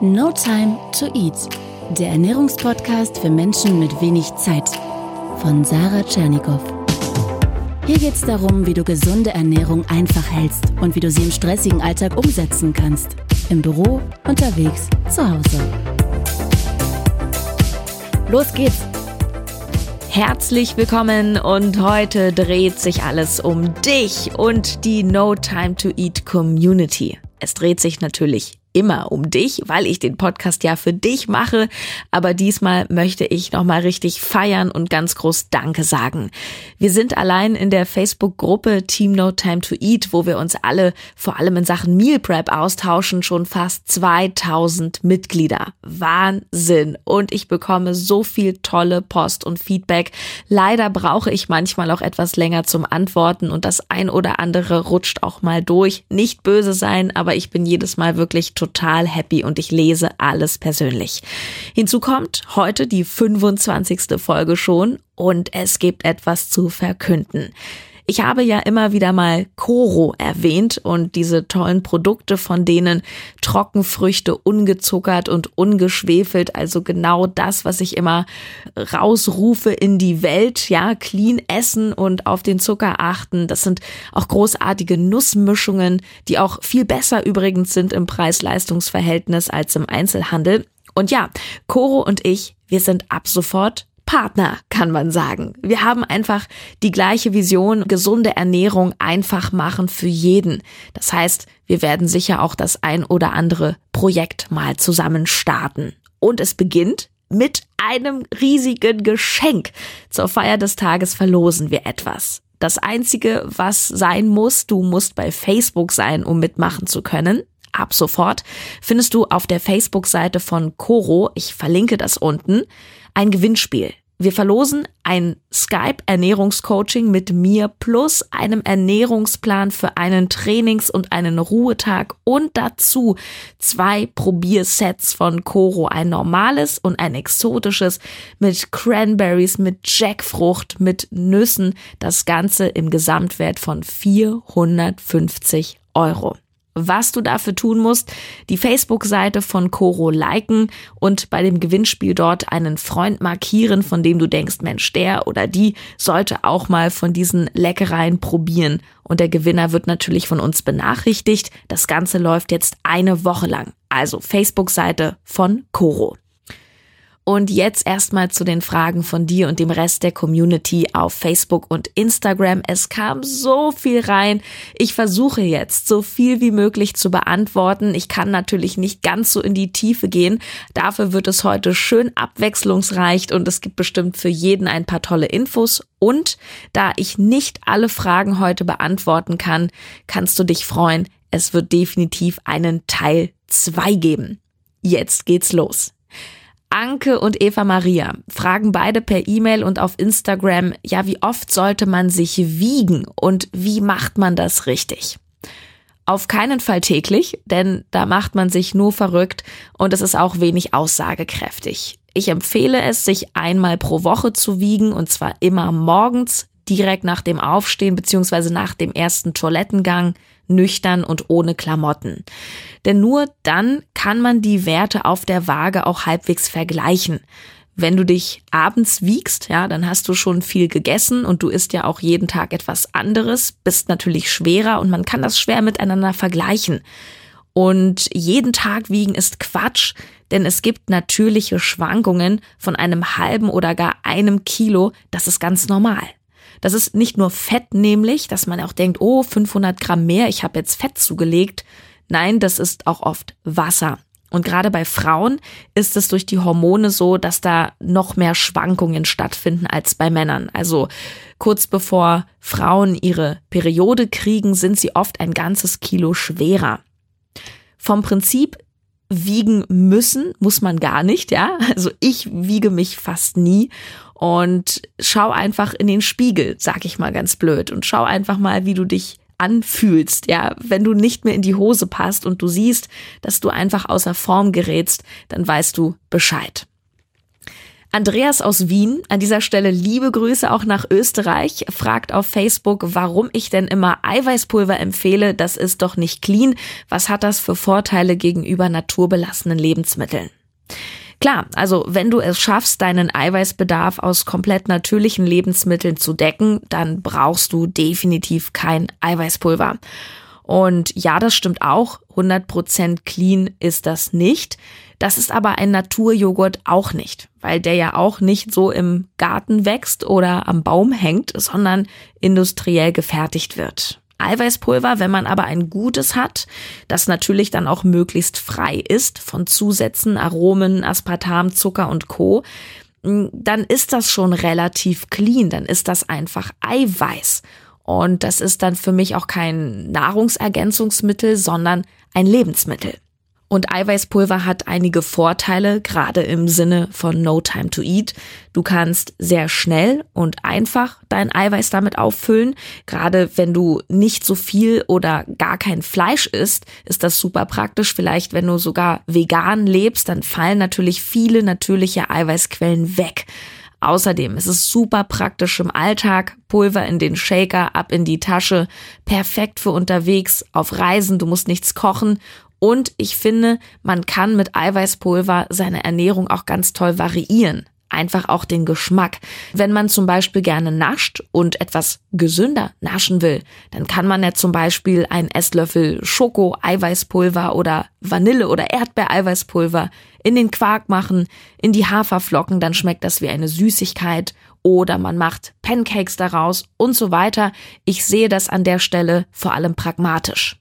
No Time to Eat, der Ernährungspodcast für Menschen mit wenig Zeit von Sarah Tschernikow. Hier geht es darum, wie du gesunde Ernährung einfach hältst und wie du sie im stressigen Alltag umsetzen kannst. Im Büro, unterwegs, zu Hause. Los geht's! Herzlich willkommen und heute dreht sich alles um dich und die No Time to Eat Community. Es dreht sich natürlich immer um dich, weil ich den Podcast ja für dich mache. Aber diesmal möchte ich nochmal richtig feiern und ganz groß Danke sagen. Wir sind allein in der Facebook-Gruppe Team No Time to Eat, wo wir uns alle vor allem in Sachen Meal Prep austauschen, schon fast 2000 Mitglieder. Wahnsinn. Und ich bekomme so viel tolle Post und Feedback. Leider brauche ich manchmal auch etwas länger zum Antworten und das ein oder andere rutscht auch mal durch. Nicht böse sein, aber ich bin jedes Mal wirklich total happy und ich lese alles persönlich. Hinzu kommt heute die 25. Folge schon und es gibt etwas zu verkünden. Ich habe ja immer wieder mal Koro erwähnt und diese tollen Produkte, von denen Trockenfrüchte ungezuckert und ungeschwefelt, also genau das, was ich immer rausrufe in die Welt, ja, clean essen und auf den Zucker achten. Das sind auch großartige Nussmischungen, die auch viel besser übrigens sind im Preis-Leistungs-Verhältnis als im Einzelhandel. Und ja, Koro und ich, wir sind ab sofort Partner, kann man sagen. Wir haben einfach die gleiche Vision, gesunde Ernährung einfach machen für jeden. Das heißt, wir werden sicher auch das ein oder andere Projekt mal zusammen starten. Und es beginnt mit einem riesigen Geschenk. Zur Feier des Tages verlosen wir etwas. Das einzige, was sein muss, du musst bei Facebook sein, um mitmachen zu können. Ab sofort findest du auf der Facebook-Seite von Coro, ich verlinke das unten, ein Gewinnspiel. Wir verlosen ein Skype-Ernährungscoaching mit mir plus einem Ernährungsplan für einen Trainings- und einen Ruhetag und dazu zwei Probiersets von Coro, ein normales und ein exotisches mit Cranberries, mit Jackfrucht, mit Nüssen, das Ganze im Gesamtwert von 450 Euro was du dafür tun musst, die Facebook-Seite von Coro liken und bei dem Gewinnspiel dort einen Freund markieren, von dem du denkst, Mensch, der oder die sollte auch mal von diesen Leckereien probieren. Und der Gewinner wird natürlich von uns benachrichtigt. Das Ganze läuft jetzt eine Woche lang. Also Facebook-Seite von Coro. Und jetzt erstmal zu den Fragen von dir und dem Rest der Community auf Facebook und Instagram. Es kam so viel rein. Ich versuche jetzt so viel wie möglich zu beantworten. Ich kann natürlich nicht ganz so in die Tiefe gehen. Dafür wird es heute schön abwechslungsreich und es gibt bestimmt für jeden ein paar tolle Infos. Und da ich nicht alle Fragen heute beantworten kann, kannst du dich freuen. Es wird definitiv einen Teil 2 geben. Jetzt geht's los. Anke und Eva Maria fragen beide per E-Mail und auf Instagram, ja, wie oft sollte man sich wiegen und wie macht man das richtig? Auf keinen Fall täglich, denn da macht man sich nur verrückt und es ist auch wenig aussagekräftig. Ich empfehle es, sich einmal pro Woche zu wiegen und zwar immer morgens, direkt nach dem Aufstehen bzw. nach dem ersten Toilettengang, nüchtern und ohne Klamotten. Denn nur dann kann man die Werte auf der Waage auch halbwegs vergleichen. Wenn du dich abends wiegst, ja, dann hast du schon viel gegessen und du isst ja auch jeden Tag etwas anderes, bist natürlich schwerer und man kann das schwer miteinander vergleichen. Und jeden Tag wiegen ist Quatsch, denn es gibt natürliche Schwankungen von einem halben oder gar einem Kilo, das ist ganz normal. Das ist nicht nur Fett nämlich, dass man auch denkt, oh, 500 Gramm mehr, ich habe jetzt Fett zugelegt. Nein, das ist auch oft Wasser. Und gerade bei Frauen ist es durch die Hormone so, dass da noch mehr Schwankungen stattfinden als bei Männern. Also kurz bevor Frauen ihre Periode kriegen, sind sie oft ein ganzes Kilo schwerer. Vom Prinzip wiegen müssen muss man gar nicht, ja. Also ich wiege mich fast nie und schau einfach in den Spiegel, sag ich mal ganz blöd, und schau einfach mal, wie du dich anfühlst, ja, wenn du nicht mehr in die Hose passt und du siehst, dass du einfach außer Form gerätst, dann weißt du Bescheid. Andreas aus Wien, an dieser Stelle liebe Grüße auch nach Österreich, fragt auf Facebook, warum ich denn immer Eiweißpulver empfehle. Das ist doch nicht clean. Was hat das für Vorteile gegenüber naturbelassenen Lebensmitteln? Klar, also wenn du es schaffst, deinen Eiweißbedarf aus komplett natürlichen Lebensmitteln zu decken, dann brauchst du definitiv kein Eiweißpulver. Und ja, das stimmt auch. 100% clean ist das nicht. Das ist aber ein Naturjoghurt auch nicht, weil der ja auch nicht so im Garten wächst oder am Baum hängt, sondern industriell gefertigt wird. Eiweißpulver, wenn man aber ein gutes hat, das natürlich dann auch möglichst frei ist von Zusätzen, Aromen, Aspartam, Zucker und Co., dann ist das schon relativ clean, dann ist das einfach Eiweiß. Und das ist dann für mich auch kein Nahrungsergänzungsmittel, sondern ein Lebensmittel. Und Eiweißpulver hat einige Vorteile, gerade im Sinne von No Time to Eat. Du kannst sehr schnell und einfach dein Eiweiß damit auffüllen. Gerade wenn du nicht so viel oder gar kein Fleisch isst, ist das super praktisch. Vielleicht, wenn du sogar vegan lebst, dann fallen natürlich viele natürliche Eiweißquellen weg. Außerdem ist es super praktisch im Alltag. Pulver in den Shaker, ab in die Tasche. Perfekt für unterwegs, auf Reisen. Du musst nichts kochen. Und ich finde, man kann mit Eiweißpulver seine Ernährung auch ganz toll variieren einfach auch den Geschmack. Wenn man zum Beispiel gerne nascht und etwas gesünder naschen will, dann kann man ja zum Beispiel einen Esslöffel Schoko-Eiweißpulver oder Vanille- oder Erdbeereiweißpulver in den Quark machen, in die Haferflocken, dann schmeckt das wie eine Süßigkeit. Oder man macht Pancakes daraus und so weiter. Ich sehe das an der Stelle vor allem pragmatisch.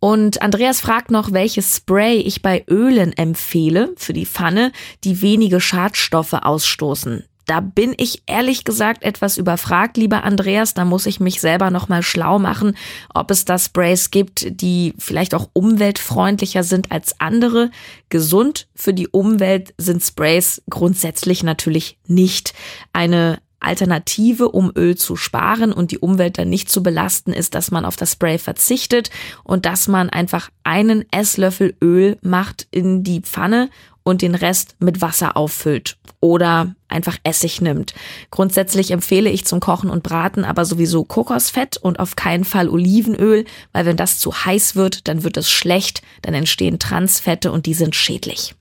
Und Andreas fragt noch, welches Spray ich bei Ölen empfehle für die Pfanne, die wenige Schadstoffe ausstoßen. Da bin ich ehrlich gesagt etwas überfragt, lieber Andreas. Da muss ich mich selber nochmal schlau machen, ob es da Sprays gibt, die vielleicht auch umweltfreundlicher sind als andere. Gesund für die Umwelt sind Sprays grundsätzlich natürlich nicht. Eine Alternative, um Öl zu sparen und die Umwelt dann nicht zu belasten, ist, dass man auf das Spray verzichtet und dass man einfach einen Esslöffel Öl macht in die Pfanne und den Rest mit Wasser auffüllt oder einfach Essig nimmt. Grundsätzlich empfehle ich zum Kochen und Braten aber sowieso Kokosfett und auf keinen Fall Olivenöl, weil wenn das zu heiß wird, dann wird es schlecht, dann entstehen Transfette und die sind schädlich.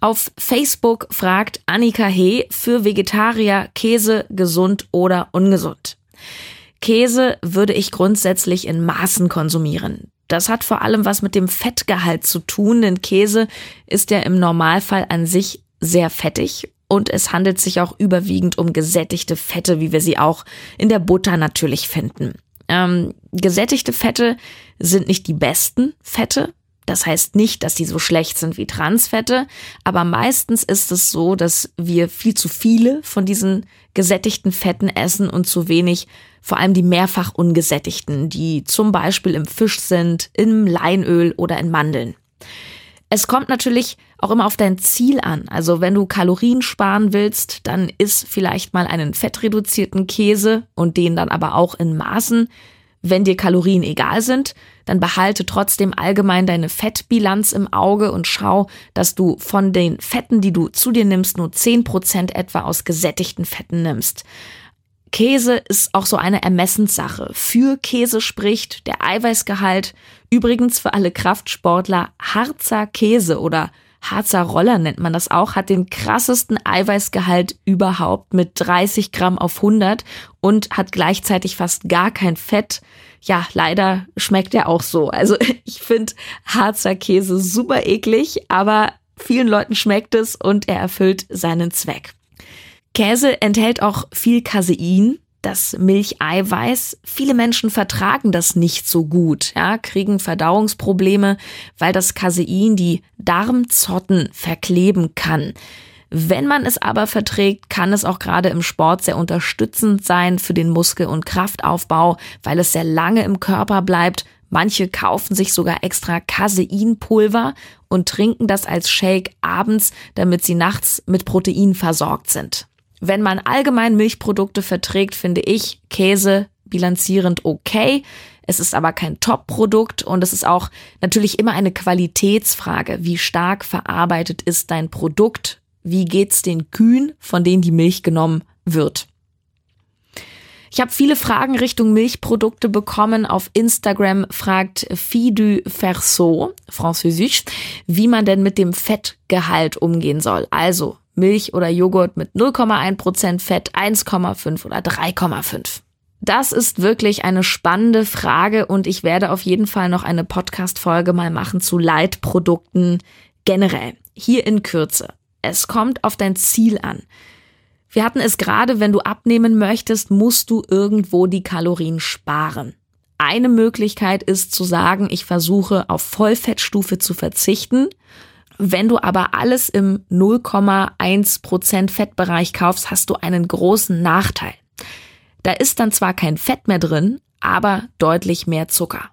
Auf Facebook fragt Annika He für Vegetarier Käse gesund oder ungesund. Käse würde ich grundsätzlich in Maßen konsumieren. Das hat vor allem was mit dem Fettgehalt zu tun, denn Käse ist ja im Normalfall an sich sehr fettig und es handelt sich auch überwiegend um gesättigte Fette, wie wir sie auch in der Butter natürlich finden. Ähm, gesättigte Fette sind nicht die besten Fette, das heißt nicht, dass die so schlecht sind wie Transfette, aber meistens ist es so, dass wir viel zu viele von diesen gesättigten Fetten essen und zu wenig vor allem die mehrfach ungesättigten, die zum Beispiel im Fisch sind, im Leinöl oder in Mandeln. Es kommt natürlich auch immer auf dein Ziel an. Also wenn du Kalorien sparen willst, dann isst vielleicht mal einen fettreduzierten Käse und den dann aber auch in Maßen. Wenn dir Kalorien egal sind, dann behalte trotzdem allgemein deine Fettbilanz im Auge und schau, dass du von den Fetten, die du zu dir nimmst, nur zehn Prozent etwa aus gesättigten Fetten nimmst. Käse ist auch so eine Ermessenssache. Für Käse spricht der Eiweißgehalt. Übrigens für alle Kraftsportler Harzer Käse oder Harzer Roller nennt man das auch, hat den krassesten Eiweißgehalt überhaupt mit 30 Gramm auf 100 und hat gleichzeitig fast gar kein Fett. Ja, leider schmeckt er auch so. Also ich finde Harzer Käse super eklig, aber vielen Leuten schmeckt es und er erfüllt seinen Zweck. Käse enthält auch viel Casein, das Milcheiweiß. Viele Menschen vertragen das nicht so gut, ja, kriegen Verdauungsprobleme, weil das Casein die Darmzotten verkleben kann. Wenn man es aber verträgt, kann es auch gerade im Sport sehr unterstützend sein für den Muskel- und Kraftaufbau, weil es sehr lange im Körper bleibt. Manche kaufen sich sogar extra Caseinpulver und trinken das als Shake abends, damit sie nachts mit Protein versorgt sind. Wenn man allgemein Milchprodukte verträgt, finde ich Käse bilanzierend okay. Es ist aber kein Top-Produkt und es ist auch natürlich immer eine Qualitätsfrage. Wie stark verarbeitet ist dein Produkt? wie geht's den Kühen, von denen die Milch genommen wird. Ich habe viele Fragen Richtung Milchprodukte bekommen. Auf Instagram fragt Fidu Ferso, französisch, wie man denn mit dem Fettgehalt umgehen soll. Also Milch oder Joghurt mit 0,1% Fett, 1,5 oder 3,5. Das ist wirklich eine spannende Frage und ich werde auf jeden Fall noch eine Podcast-Folge mal machen zu Leitprodukten generell. Hier in Kürze. Es kommt auf dein Ziel an. Wir hatten es gerade, wenn du abnehmen möchtest, musst du irgendwo die Kalorien sparen. Eine Möglichkeit ist zu sagen, ich versuche auf Vollfettstufe zu verzichten. Wenn du aber alles im 0,1% Fettbereich kaufst, hast du einen großen Nachteil. Da ist dann zwar kein Fett mehr drin, aber deutlich mehr Zucker.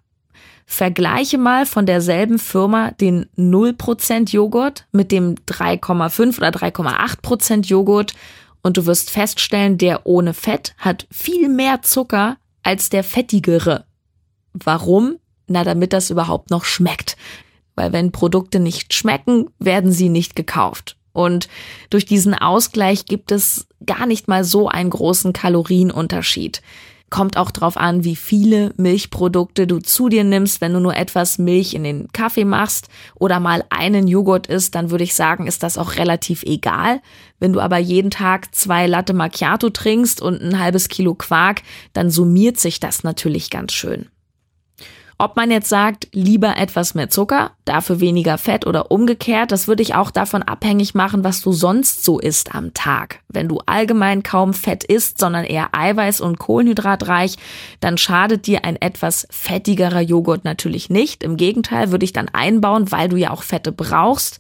Vergleiche mal von derselben Firma den 0% Joghurt mit dem 3,5 oder 3,8% Joghurt und du wirst feststellen, der ohne Fett hat viel mehr Zucker als der fettigere. Warum? Na, damit das überhaupt noch schmeckt. Weil wenn Produkte nicht schmecken, werden sie nicht gekauft. Und durch diesen Ausgleich gibt es gar nicht mal so einen großen Kalorienunterschied. Kommt auch drauf an, wie viele Milchprodukte du zu dir nimmst. Wenn du nur etwas Milch in den Kaffee machst oder mal einen Joghurt isst, dann würde ich sagen, ist das auch relativ egal. Wenn du aber jeden Tag zwei Latte Macchiato trinkst und ein halbes Kilo Quark, dann summiert sich das natürlich ganz schön. Ob man jetzt sagt, lieber etwas mehr Zucker, dafür weniger Fett oder umgekehrt, das würde ich auch davon abhängig machen, was du sonst so isst am Tag. Wenn du allgemein kaum Fett isst, sondern eher Eiweiß und Kohlenhydratreich, dann schadet dir ein etwas fettigerer Joghurt natürlich nicht. Im Gegenteil würde ich dann einbauen, weil du ja auch Fette brauchst.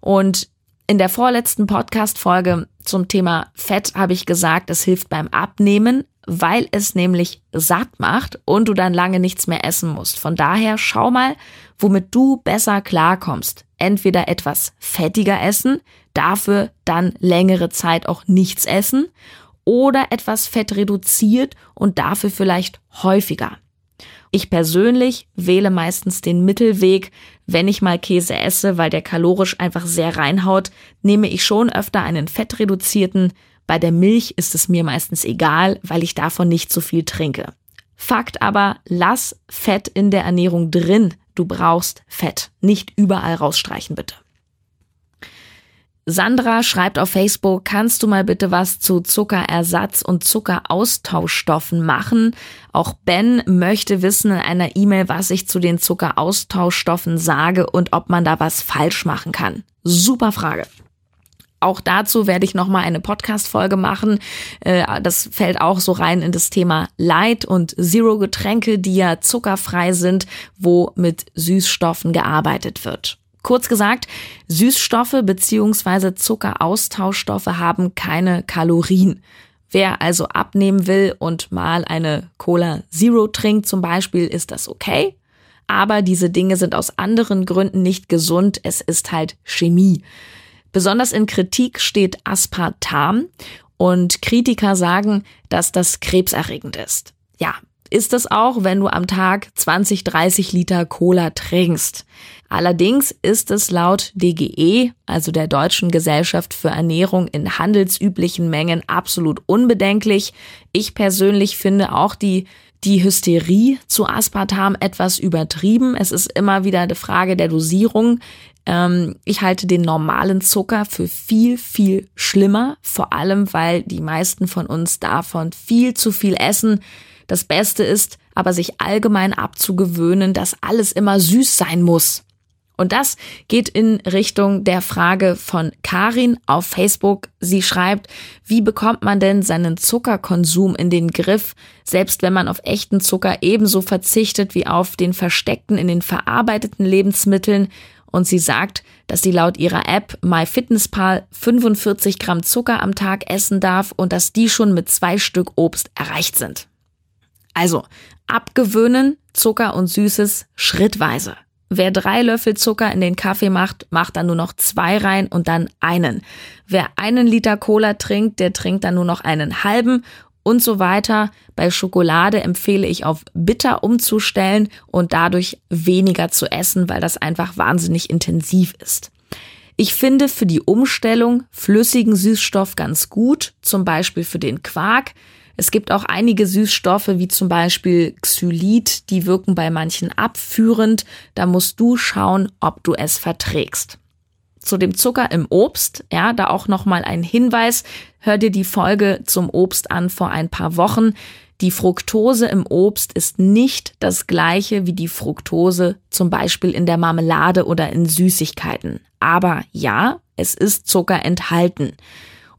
Und in der vorletzten Podcast-Folge zum Thema Fett habe ich gesagt, es hilft beim Abnehmen, weil es nämlich satt macht und du dann lange nichts mehr essen musst. Von daher schau mal, womit du besser klarkommst. Entweder etwas fettiger essen, dafür dann längere Zeit auch nichts essen oder etwas Fett reduziert und dafür vielleicht häufiger. Ich persönlich wähle meistens den Mittelweg. Wenn ich mal Käse esse, weil der kalorisch einfach sehr reinhaut, nehme ich schon öfter einen fettreduzierten, bei der Milch ist es mir meistens egal, weil ich davon nicht so viel trinke. Fakt aber, lass Fett in der Ernährung drin. Du brauchst Fett. Nicht überall rausstreichen, bitte. Sandra schreibt auf Facebook, kannst du mal bitte was zu Zuckerersatz und Zuckeraustauschstoffen machen? Auch Ben möchte wissen in einer E-Mail, was ich zu den Zuckeraustauschstoffen sage und ob man da was falsch machen kann. Super Frage. Auch dazu werde ich nochmal eine Podcast-Folge machen. Äh, das fällt auch so rein in das Thema Light und Zero Getränke, die ja zuckerfrei sind, wo mit Süßstoffen gearbeitet wird. Kurz gesagt, Süßstoffe beziehungsweise Zuckeraustauschstoffe haben keine Kalorien. Wer also abnehmen will und mal eine Cola Zero trinkt zum Beispiel, ist das okay. Aber diese Dinge sind aus anderen Gründen nicht gesund. Es ist halt Chemie. Besonders in Kritik steht Aspartam und Kritiker sagen, dass das krebserregend ist. Ja, ist es auch, wenn du am Tag 20, 30 Liter Cola trinkst. Allerdings ist es laut DGE, also der Deutschen Gesellschaft für Ernährung in handelsüblichen Mengen absolut unbedenklich. Ich persönlich finde auch die die Hysterie zu Aspartam etwas übertrieben. Es ist immer wieder eine Frage der Dosierung. Ähm, ich halte den normalen Zucker für viel, viel schlimmer, vor allem weil die meisten von uns davon viel zu viel essen. Das Beste ist aber, sich allgemein abzugewöhnen, dass alles immer süß sein muss. Und das geht in Richtung der Frage von Karin auf Facebook. Sie schreibt, wie bekommt man denn seinen Zuckerkonsum in den Griff, selbst wenn man auf echten Zucker ebenso verzichtet wie auf den versteckten in den verarbeiteten Lebensmitteln? Und sie sagt, dass sie laut ihrer App MyFitnessPal 45 Gramm Zucker am Tag essen darf und dass die schon mit zwei Stück Obst erreicht sind. Also abgewöhnen Zucker und Süßes schrittweise. Wer drei Löffel Zucker in den Kaffee macht, macht dann nur noch zwei rein und dann einen. Wer einen Liter Cola trinkt, der trinkt dann nur noch einen halben und so weiter. Bei Schokolade empfehle ich auf bitter umzustellen und dadurch weniger zu essen, weil das einfach wahnsinnig intensiv ist. Ich finde für die Umstellung flüssigen Süßstoff ganz gut, zum Beispiel für den Quark. Es gibt auch einige Süßstoffe, wie zum Beispiel Xylit, die wirken bei manchen abführend. Da musst du schauen, ob du es verträgst. Zu dem Zucker im Obst, ja, da auch nochmal ein Hinweis. Hör dir die Folge zum Obst an vor ein paar Wochen. Die Fructose im Obst ist nicht das gleiche wie die Fructose zum Beispiel in der Marmelade oder in Süßigkeiten. Aber ja, es ist Zucker enthalten.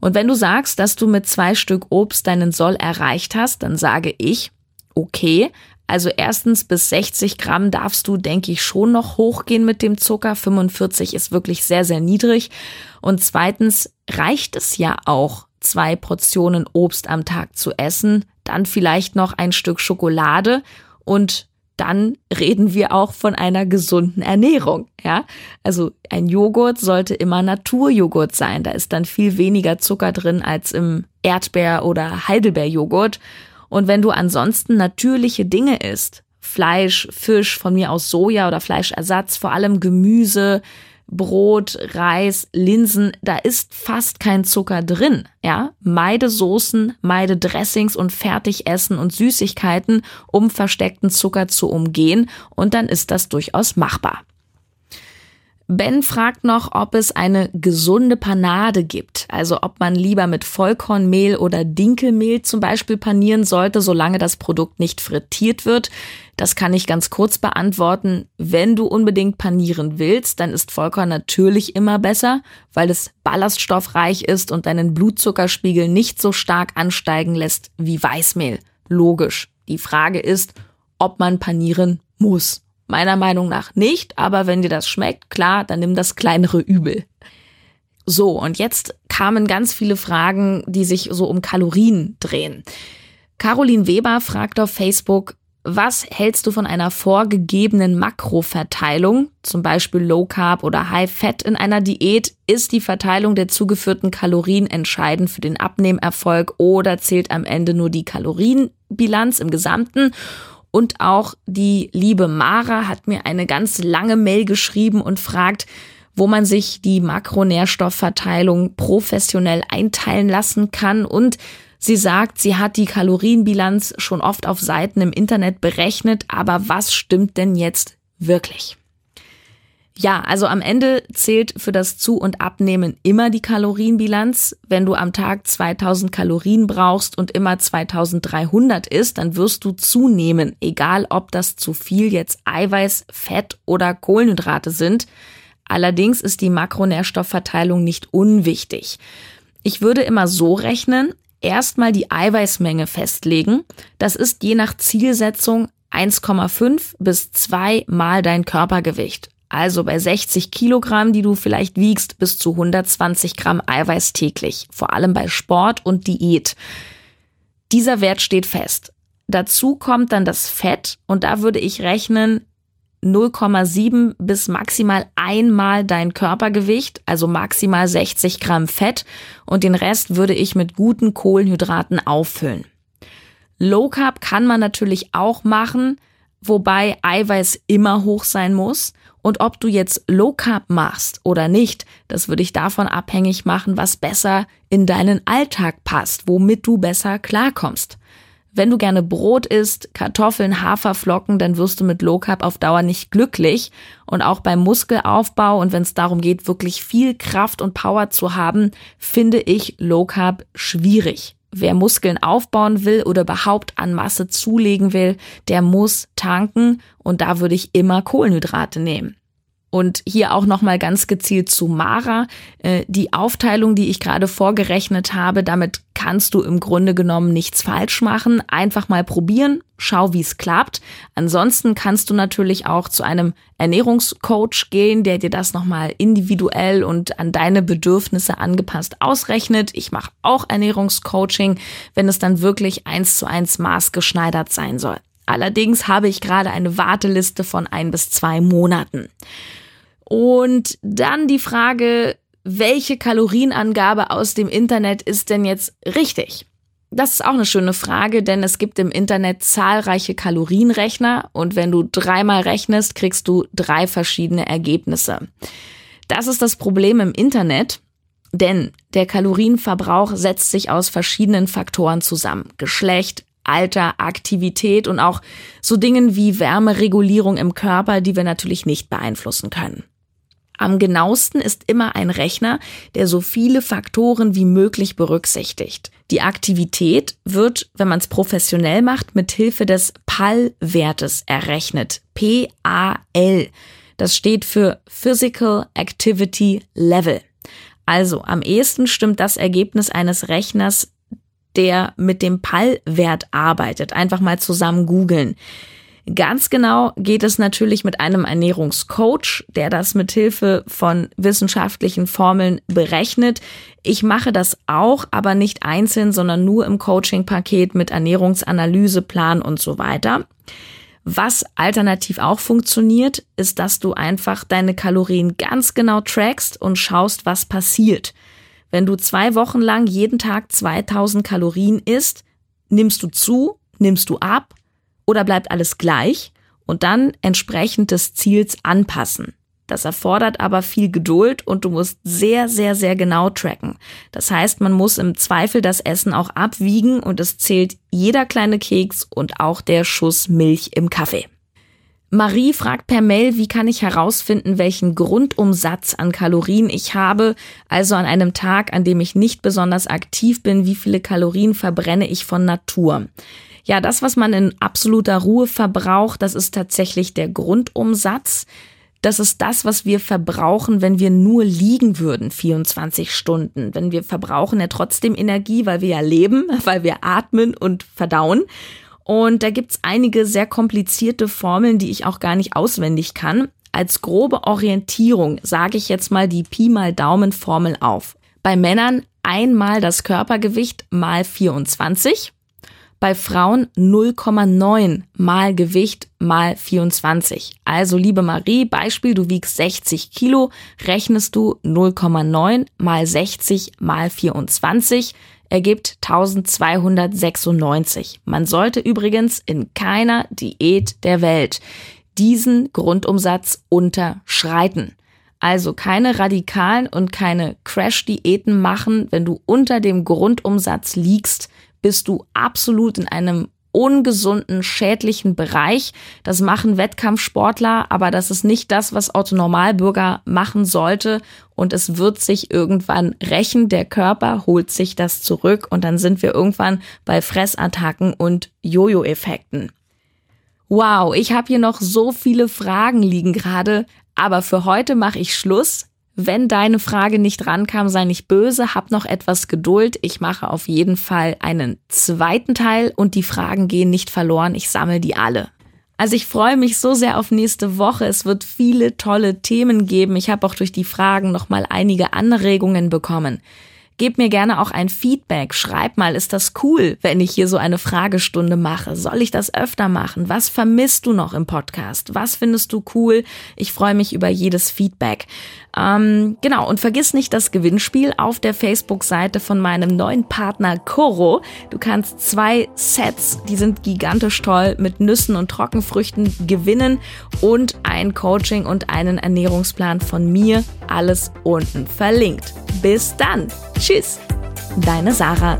Und wenn du sagst, dass du mit zwei Stück Obst deinen Soll erreicht hast, dann sage ich, okay, also erstens bis 60 Gramm darfst du, denke ich, schon noch hochgehen mit dem Zucker. 45 ist wirklich sehr, sehr niedrig. Und zweitens reicht es ja auch, zwei Portionen Obst am Tag zu essen, dann vielleicht noch ein Stück Schokolade und dann reden wir auch von einer gesunden Ernährung, ja? Also ein Joghurt sollte immer Naturjoghurt sein, da ist dann viel weniger Zucker drin als im Erdbeer- oder Heidelbeerjoghurt und wenn du ansonsten natürliche Dinge isst, Fleisch, Fisch, von mir aus Soja oder Fleischersatz, vor allem Gemüse, Brot, Reis, Linsen, da ist fast kein Zucker drin, ja? Meide Soßen, meide Dressings und Fertigessen und Süßigkeiten, um versteckten Zucker zu umgehen und dann ist das durchaus machbar. Ben fragt noch, ob es eine gesunde Panade gibt, also ob man lieber mit Vollkornmehl oder Dinkelmehl zum Beispiel panieren sollte, solange das Produkt nicht frittiert wird. Das kann ich ganz kurz beantworten. Wenn du unbedingt panieren willst, dann ist Vollkorn natürlich immer besser, weil es ballaststoffreich ist und deinen Blutzuckerspiegel nicht so stark ansteigen lässt wie Weißmehl. Logisch. Die Frage ist, ob man panieren muss. Meiner Meinung nach nicht, aber wenn dir das schmeckt, klar, dann nimm das kleinere Übel. So, und jetzt kamen ganz viele Fragen, die sich so um Kalorien drehen. Caroline Weber fragt auf Facebook, was hältst du von einer vorgegebenen Makroverteilung, zum Beispiel Low Carb oder High Fat in einer Diät? Ist die Verteilung der zugeführten Kalorien entscheidend für den Abnehmerfolg oder zählt am Ende nur die Kalorienbilanz im Gesamten? Und auch die liebe Mara hat mir eine ganz lange Mail geschrieben und fragt, wo man sich die Makronährstoffverteilung professionell einteilen lassen kann. Und sie sagt, sie hat die Kalorienbilanz schon oft auf Seiten im Internet berechnet, aber was stimmt denn jetzt wirklich? Ja, also am Ende zählt für das Zu- und Abnehmen immer die Kalorienbilanz. Wenn du am Tag 2000 Kalorien brauchst und immer 2300 isst, dann wirst du zunehmen, egal ob das zu viel jetzt Eiweiß, Fett oder Kohlenhydrate sind. Allerdings ist die Makronährstoffverteilung nicht unwichtig. Ich würde immer so rechnen, erstmal die Eiweißmenge festlegen. Das ist je nach Zielsetzung 1,5 bis 2 mal dein Körpergewicht also bei 60 Kilogramm, die du vielleicht wiegst, bis zu 120 Gramm Eiweiß täglich, vor allem bei Sport und Diät. Dieser Wert steht fest. Dazu kommt dann das Fett und da würde ich rechnen 0,7 bis maximal einmal dein Körpergewicht, also maximal 60 Gramm Fett und den Rest würde ich mit guten Kohlenhydraten auffüllen. Low Carb kann man natürlich auch machen, wobei Eiweiß immer hoch sein muss. Und ob du jetzt Low Carb machst oder nicht, das würde ich davon abhängig machen, was besser in deinen Alltag passt, womit du besser klarkommst. Wenn du gerne Brot isst, Kartoffeln, Haferflocken, dann wirst du mit Low Carb auf Dauer nicht glücklich. Und auch beim Muskelaufbau und wenn es darum geht, wirklich viel Kraft und Power zu haben, finde ich Low Carb schwierig. Wer Muskeln aufbauen will oder überhaupt an Masse zulegen will, der muss tanken und da würde ich immer Kohlenhydrate nehmen. Und hier auch nochmal ganz gezielt zu Mara. Äh, die Aufteilung, die ich gerade vorgerechnet habe, damit kannst du im Grunde genommen nichts falsch machen. Einfach mal probieren, schau, wie es klappt. Ansonsten kannst du natürlich auch zu einem Ernährungscoach gehen, der dir das nochmal individuell und an deine Bedürfnisse angepasst ausrechnet. Ich mache auch Ernährungscoaching, wenn es dann wirklich eins zu eins maßgeschneidert sein soll. Allerdings habe ich gerade eine Warteliste von ein bis zwei Monaten. Und dann die Frage, welche Kalorienangabe aus dem Internet ist denn jetzt richtig? Das ist auch eine schöne Frage, denn es gibt im Internet zahlreiche Kalorienrechner und wenn du dreimal rechnest, kriegst du drei verschiedene Ergebnisse. Das ist das Problem im Internet. Denn der Kalorienverbrauch setzt sich aus verschiedenen Faktoren zusammen. Geschlecht, Alter, Aktivität und auch so Dingen wie Wärmeregulierung im Körper, die wir natürlich nicht beeinflussen können. Am genauesten ist immer ein Rechner, der so viele Faktoren wie möglich berücksichtigt. Die Aktivität wird, wenn man es professionell macht, mit Hilfe des PAL-Wertes errechnet. P-A-L. Das steht für Physical Activity Level. Also am ehesten stimmt das Ergebnis eines Rechners der mit dem PAL-Wert arbeitet. Einfach mal zusammen googeln. Ganz genau geht es natürlich mit einem Ernährungscoach, der das mit Hilfe von wissenschaftlichen Formeln berechnet. Ich mache das auch, aber nicht einzeln, sondern nur im Coaching-Paket mit Ernährungsanalyse, Plan und so weiter. Was alternativ auch funktioniert, ist, dass du einfach deine Kalorien ganz genau trackst und schaust, was passiert. Wenn du zwei Wochen lang jeden Tag 2000 Kalorien isst, nimmst du zu, nimmst du ab oder bleibt alles gleich und dann entsprechend des Ziels anpassen. Das erfordert aber viel Geduld und du musst sehr, sehr, sehr genau tracken. Das heißt, man muss im Zweifel das Essen auch abwiegen und es zählt jeder kleine Keks und auch der Schuss Milch im Kaffee. Marie fragt per Mail, wie kann ich herausfinden, welchen Grundumsatz an Kalorien ich habe, also an einem Tag, an dem ich nicht besonders aktiv bin, wie viele Kalorien verbrenne ich von Natur. Ja, das, was man in absoluter Ruhe verbraucht, das ist tatsächlich der Grundumsatz. Das ist das, was wir verbrauchen, wenn wir nur liegen würden, 24 Stunden. Wenn wir verbrauchen ja trotzdem Energie, weil wir ja leben, weil wir atmen und verdauen. Und da gibt's einige sehr komplizierte Formeln, die ich auch gar nicht auswendig kann. Als grobe Orientierung sage ich jetzt mal die Pi mal Daumen Formel auf. Bei Männern einmal das Körpergewicht mal 24. Bei Frauen 0,9 mal Gewicht mal 24. Also liebe Marie, Beispiel, du wiegst 60 Kilo, rechnest du 0,9 mal 60 mal 24 ergibt 1296. Man sollte übrigens in keiner Diät der Welt diesen Grundumsatz unterschreiten. Also keine radikalen und keine Crash-Diäten machen. Wenn du unter dem Grundumsatz liegst, bist du absolut in einem ungesunden, schädlichen Bereich. Das machen Wettkampfsportler, aber das ist nicht das, was Otto Normalbürger machen sollte. Und es wird sich irgendwann rächen. Der Körper holt sich das zurück und dann sind wir irgendwann bei Fressattacken und Jojo-Effekten. Wow, ich habe hier noch so viele Fragen liegen gerade, aber für heute mache ich Schluss. Wenn deine Frage nicht rankam, sei nicht böse, hab noch etwas Geduld. Ich mache auf jeden Fall einen zweiten Teil und die Fragen gehen nicht verloren. Ich sammle die alle. Also ich freue mich so sehr auf nächste Woche. Es wird viele tolle Themen geben. Ich habe auch durch die Fragen noch mal einige Anregungen bekommen. Gebt mir gerne auch ein Feedback. Schreib mal, ist das cool, wenn ich hier so eine Fragestunde mache? Soll ich das öfter machen? Was vermisst du noch im Podcast? Was findest du cool? Ich freue mich über jedes Feedback. Ähm, genau, und vergiss nicht das Gewinnspiel auf der Facebook-Seite von meinem neuen Partner Coro. Du kannst zwei Sets, die sind gigantisch toll, mit Nüssen und Trockenfrüchten gewinnen und ein Coaching und einen Ernährungsplan von mir. Alles unten verlinkt. Bis dann. Tschüss, deine Sarah.